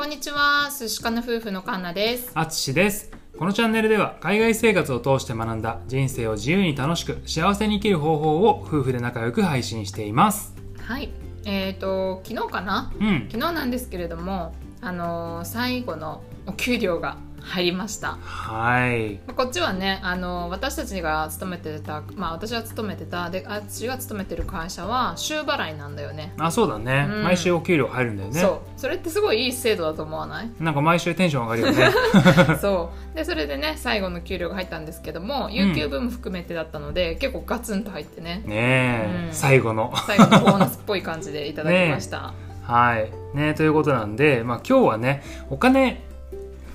こんにちは、寿司かの夫婦のカンナです。あつしですこのチャンネルでは海外生活を通して学んだ人生を自由に楽しく幸せに生きる方法を夫婦で仲良く配信していますはい、えっ、と昨日かな？うん昨日なんですけれども、あのー最後のお給料が入りました。はい。まあこっちはね、あのー私たちが勤めてた、まあ私は勤めてたで、あっちが勤めてる会社は週払いなんだよね。あそうだね、うん。毎週お給料入るんだよね。そう、それってすごいいい制度だと思わない？なんか毎週テンション上がるよね。そう。でそれでね最後の給料が入ったんですけども有給分も含めてだったので、結構ガツンと入ってね。ねえ、うん。最後の。最後のボーナスっぽい感じでいただきました、はい。ねということなんで、まあ、今日はねお金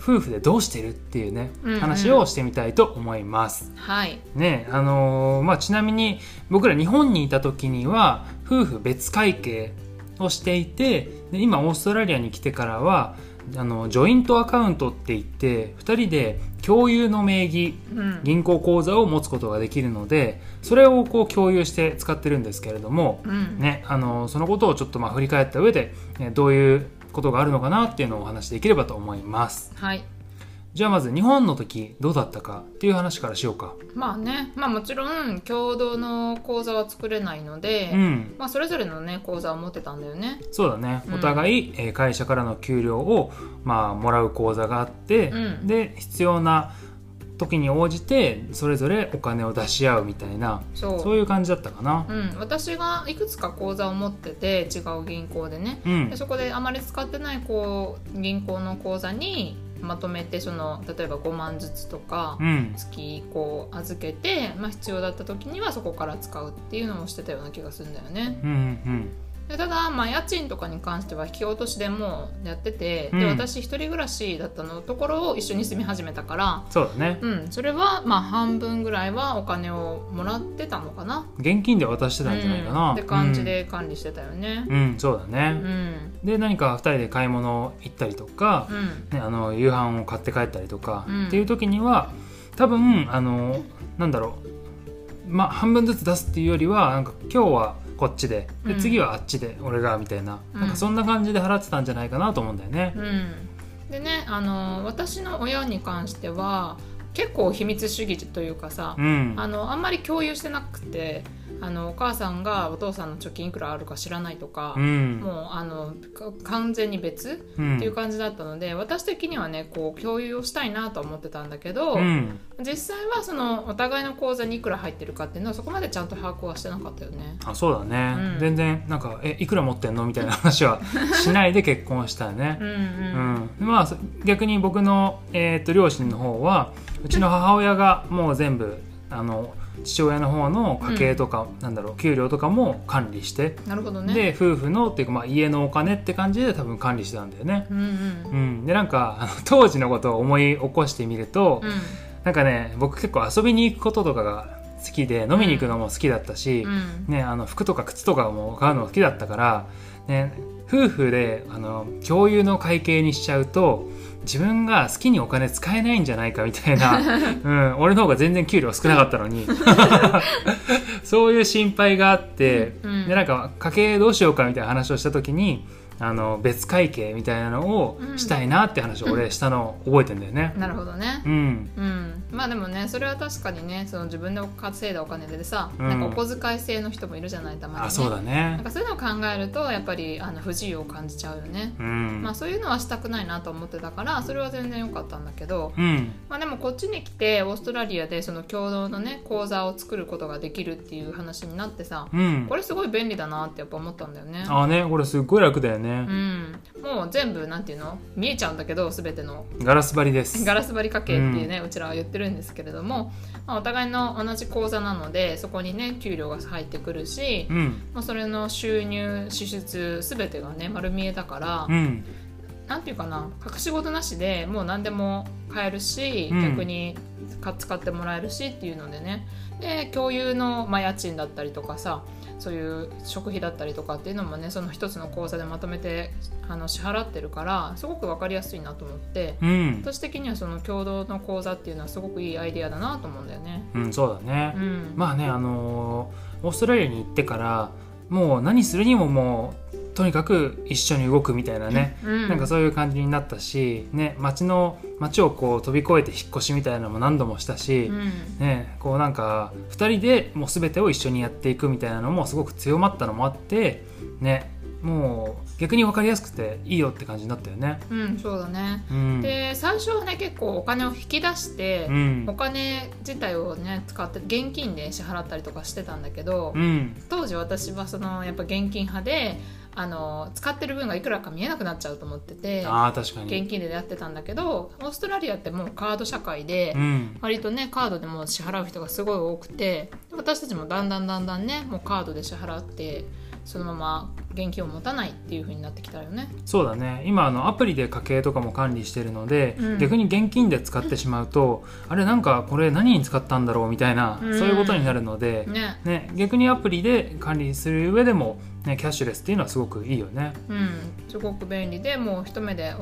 夫婦でどうしてるっていうね、うんうん。話をしてみたいと思います。はい。ねあのーまあ、ちなみに僕ら日本にいた時には夫婦別会計をしていてで今オーストラリアに来てからはあのジョイントアカウントって言って2人で共有の名義うん。銀行口座を持つことができるのでそれをこう共有して使ってるんですけれども、うん。ね、あのそのことをちょっとまあ振り返った上で、ねどういうことがあるのかなっていうのをお話しできればと思います。はい。じゃあまず日本の時どうだったかっていう話からしようか。まあね。まあもちろん共同の口座は作れないので、うん。まあ、それぞれのね口座を持ってたんだよね。そうだね、うん。お互い、えー会社からの給料を、まあ、もらう口座があって、うん。で必要な時に応じてそれぞれお金を出し合うみたいなそう。いう感じだったかな。うん、私がいくつか口座を持ってて違う銀行でね。うん。でそこであまり使ってないこう銀行の口座にまとめてその例えば5万ずつとかうん。月こう預けて、まあ、必要だった時にはそこから使うっていうのをしてたような気がするんだよね。うんうんでただ、まあ、家賃とかに関しては引き落としでもうやってて、うん。で私一人暮らしだったのところを一緒に住み始めたから、そうだね。うん、それはまあ半分ぐらいはお金をもらってたのかな。現金で渡してたんじゃないかな、うん。って感じで管理してたよね。うん、うんそうだうね、ん。で何か2人で買い物行ったりとか、うん。ね、あの夕飯を買って帰ったりとか、うん。っていう時には多分あのなんだろう。まあ半分ずつ出すっていうよりはなんか今日はこっちで。で、うん。次はあっちで俺がみたいな,、うん。なんかそんな感じで払ってたんじゃないかなと思うんだよね。うん、でねあの私の親に関しては結構秘密主義というかさ、うん。あのあんまり共有してなくてあのお母さんがお父さんの貯金いくらあるか知らないとかう、ん。もうあのか完全に別うん。っていう感じだったので、私的にはねこう共有をしたいなと思ってたんだけど、うん。実際はそのお互いの口座にいくら入ってるかっていうのはそこまでちゃんと把握はしてなかったよね。あそうだね、うん。全然なんか「えいくら持ってんの?」みたいな話は しないで結婚したよね。う。んまあそ逆に僕の、えー、と両親の方はうちの母親がもう全部あの父親の方の家計とか、なんだろう給料とかも管理して、なるほどね。で夫婦のっていうか、まあ、家のお金って感じで多分管理してたんだよね。うんうん。うん、でなんか当時のことを思い起こしてみると、うん。なんかね僕結構遊びに行くこととかが好きで飲みに行くのも好きだったし、うん。ね、あの服とか靴とかも買うの好きだったから、ね、夫婦であの共有の会計にしちゃうと自分が好きにお金使えないんじゃないかみたいな、うん、俺の方が全然給料少なかったのに そういう心配があって、うん。でなんか家計どうしようかみたいな話をした時にあの別会計みたいなのをしたいなって話を俺したのを覚えてんだよね。なるほどね。うん。うん、まあでもねそれは確かにねその自分で稼いだお金でさ、うん。なんかお小遣い制の人もいるじゃないたまに、ね、あそうだなんね。かそういうのを考えるとやっぱりあの不自由を感じちゃうよね、うん。まあそういうのはしたくないなと思ってたからそれは全然良かったんだけど、うん。まあでもこっちに来てオーストラリアでその共同のね口座を作ることができるっていう話になってさうん。これすごい便利だなってやっぱ思ったんだよね。あねこれすっごい楽だようね。ん。もう全部なんていうの？見えちゃうんだけど全ての。ガラス張りです。ガラス張り家計っていうね、うちらは言ってるんですけれども、まあ、お互いの同じ口座なのでそこにね給料が入ってくるし、うん。まあ、それの収入支出全てがね丸見えだから、うんなんていうかな隠し事なしでもう何でも買えるし、うん。逆にか使ってもらえるしっていうのでね。で共有の、まあ、家賃だったりとかさそういう食費だったりとかっていうのもねその一つの口座でまとめてあの支払ってるからすごく分かりやすいなと思ってうん、私的にはその共同の口座っていうのはすごくいいアイデアだなと思うんだよね。うん、そうだね、うん、まあねあのーオーストラリアに行ってからもう何するにももうとにかく一緒に動くみたいなね、うん、なんかそういう感じになったし、ね、町の町をこう飛び越えて引っ越しみたいなのも何度もしたし、うん。ね、こうなんか2人でもう全てを一緒にやっていくみたいなのもすごく強まったのもあって、ね、もう逆に分かりやすくていいよって感じになったよね。うん、そうだね。うん、で最初はね結構お金を引き出して、うん。お金自体をね使って現金で支払ったりとかしてたんだけど、うん。当時私はそのやっぱ現金派であの使ってる分がいくらか見えなくなっちゃうと思っててあー確かに、現金でやってたんだけどオーストラリアってもうカード社会で、うん。割とねカードでもう支払う人がすごい多くて私たちもだんだんだんだんねもうカードで支払ってそのまま現金を持たないっていう風になってきたよね。そうだね。今あのアプリで家計とかも管理してるので、うん。逆に現金で使ってしまうとあれなんかこれ何に使ったんだろうみたいな、うん。そういうことになるので、ね。ね、逆にアプリで管理する上でも、ね、キャッシュレスっていうのはすごくいいよね。うん、すごく便利でもう一目で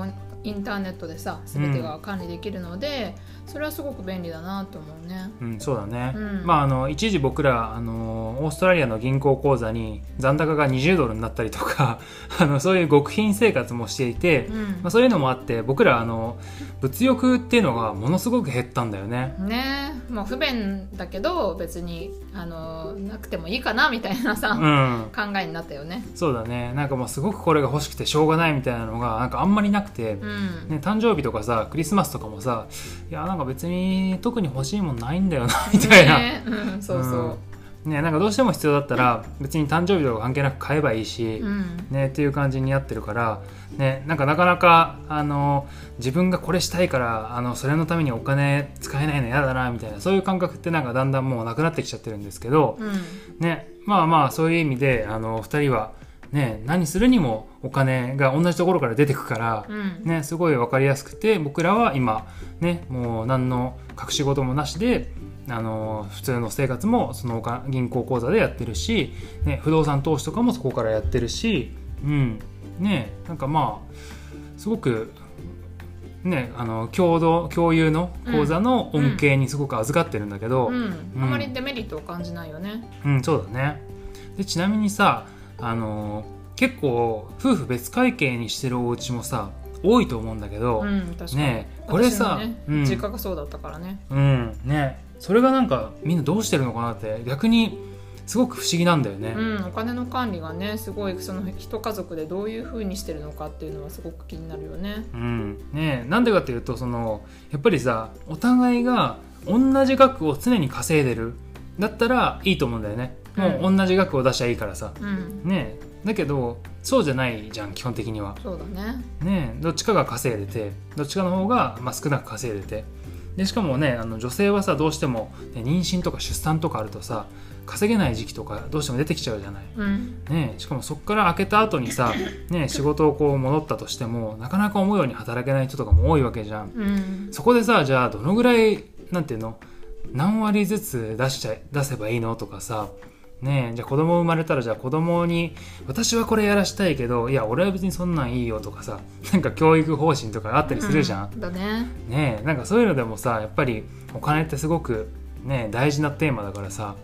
インターネットでさ全てが管理できるので、それはすごく便利だなと思うね。うん、そうだね、うん。まああの一時僕らあのオーストラリアの銀行口座に残高が20ドルになったりとか あのそういう極貧生活もしていて、うん。まあ、そういうのもあって僕らあの物欲っていうのがものすごく減ったんだよね。ね。もう不便だけど別にあのなくてもいいかなみたいなさ、うん。考えになったよね。そうだね。なんかもうすごくこれが欲しくてしょうがないみたいなのがなんかあんまりなくて、うん。ね、誕生日とかさクリスマスとかもさいやなんか別に特に欲しいもんないんだよなみたいな、ねうん、そうそう。ね、なんかどうしても必要だったら別に誕生日とか関係なく買えばいいし、うん。ね、っていう感じになってるから、ね、なんかなかなかあの自分がこれしたいからあのそれのためにお金使えないの嫌だなみたいなそういう感覚ってなんかだんだんもうなくなってきちゃってるんですけど、うん。ね、まあまあそういう意味であの2人は、ね、何するにもお金が同じところから出てくから、うん。ね、すごい分かりやすくて僕らは今、ね、もう何の隠し事もなしであの普通の生活もその銀行口座でやってるし、ね、不動産投資とかもそこからやってるし、うん。ね、なんかまあすごく、ね、あの共同共有の口座の恩恵にすごく預かってるんだけど、うん。うん。あまりデメリットを感じないよね。うん、そうだね。でちなみにさ、あの結構夫婦別会計にしてるお家もさ多いと思うんだけど、うん。ねえこれさ、ねうん実家がそうだったからね。うんねそれがなんかみんなどうしてるのかなって逆にすごく不思議なんだよね。うん、お金の管理がねすごいその一家族でどういうふうにしてるのかっていうのはすごく気になるよね。うんねえなんでかっていうとそのやっぱりさお互いが同じ額を常に稼いでるだったらいいと思うんだよね。もう同じ額を出しゃいいからさ。うん、ねえだけどそうじゃないじゃん基本的には。そうだね。ねどっちかが稼いでてどっちかの方が、まあ、少なく稼いでてでしかもねあの女性はさどうしても、ね、妊娠とか出産とかあるとさ稼げない時期とかどうしても出てきちゃうじゃない。うん、ね、しかもそこから開けた後にさ、ね、仕事をこう戻ったとしてもなかなか思うように働けない人とかも多いわけじゃん。うん、そこでさじゃあどのぐらいなんていうの何割ずつ出しちゃ出せばいいのとかさねえじゃあ子供生まれたらじゃあ子供に私はこれやらしたいけどいや俺は別にそんなんいいよとかさなんか教育方針とかあったりするじゃん、うんだね。ねえなんかそういうのでもさやっぱりお金ってすごくね大事なテーマだからさ、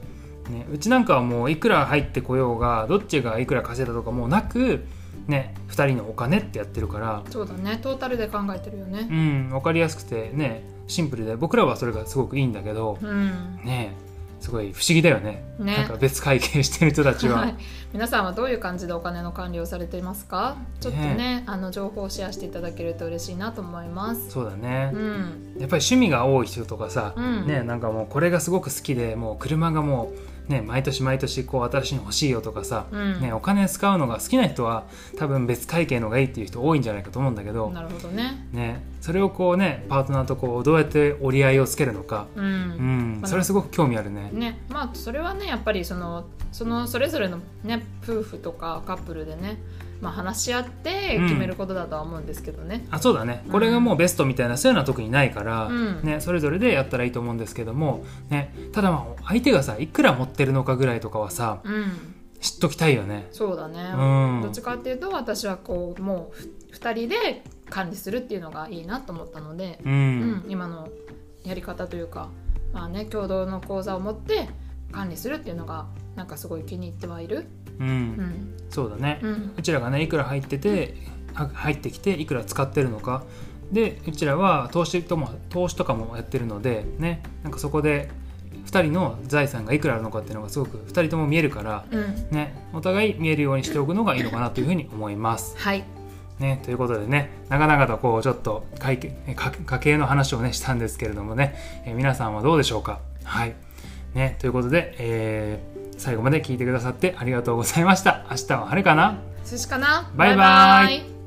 ね、うちなんかはもういくら入ってこようがどっちがいくら稼いだとかもなくね2人のお金ってやってるからそうだね。トータルで考えてるようね。ん分かりやすくてねシンプルで僕らはそれがすごくいいんだけどうん。ねすごい不思議だよね。ね。なんか別会計してる人たちは、はい、皆さんはどういう感じでお金の管理をされていますか？ちょっとねあの情報をシェアしていただけると嬉しいなと思います。そうだね、うん。やっぱり趣味が多い人とかさ、うん。ねなんかもうこれがすごく好きでもう車がもうね毎年毎年こう新しいの欲しいよとかさ、うん。ね、お金使うのが好きな人は多分別会計の方がいいっていう人多いんじゃないかと思うんだけど、なるほどね。ね、それをこうねパートナーとこうどうやって折り合いをつけるのか、ううん。ん、まあそれすごく興味あるね。ねまあそれはねやっぱりそのそのそれぞれのね夫婦とかカップルでねまあ話し合って決めることだとは思うんですけどね、あそうだね。これがもうベストみたいな、そういうのは特にないから、うん。ね、それぞれでやったらいいと思うんですけども、ね、ただまあ相手がさいくら持ってるのかぐらいとかはさうん。知っときたいよね。そうだね、うん。どっちかっていうと私はこうもう2人で管理するっていうのがいいなと思ったので、ううんん今のやり方というか、まあね、共同の口座を持って管理するっていうのがなんかすごい気に入ってはいる。うん、うん。そうだね、うん。うちらがねいくら入ってては入ってきていくら使ってるのか。でうちらは投資とも投資とかもやってるのでね。なんかそこで2人の財産がいくらあるのかっていうのがすごく2人とも見えるから、うん。ね、お互い見えるようにしておくのがいいのかなというふうに思います。はい。ね、ということでね長々とこうちょっと会計え家家計の話をねしたんですけれどもね、えー皆さんはどうでしょうか？はい、ね、ということで、えー最後まで聞いてくださってありがとうございました。明日は晴れかな？寿司かな？バイバイ。イ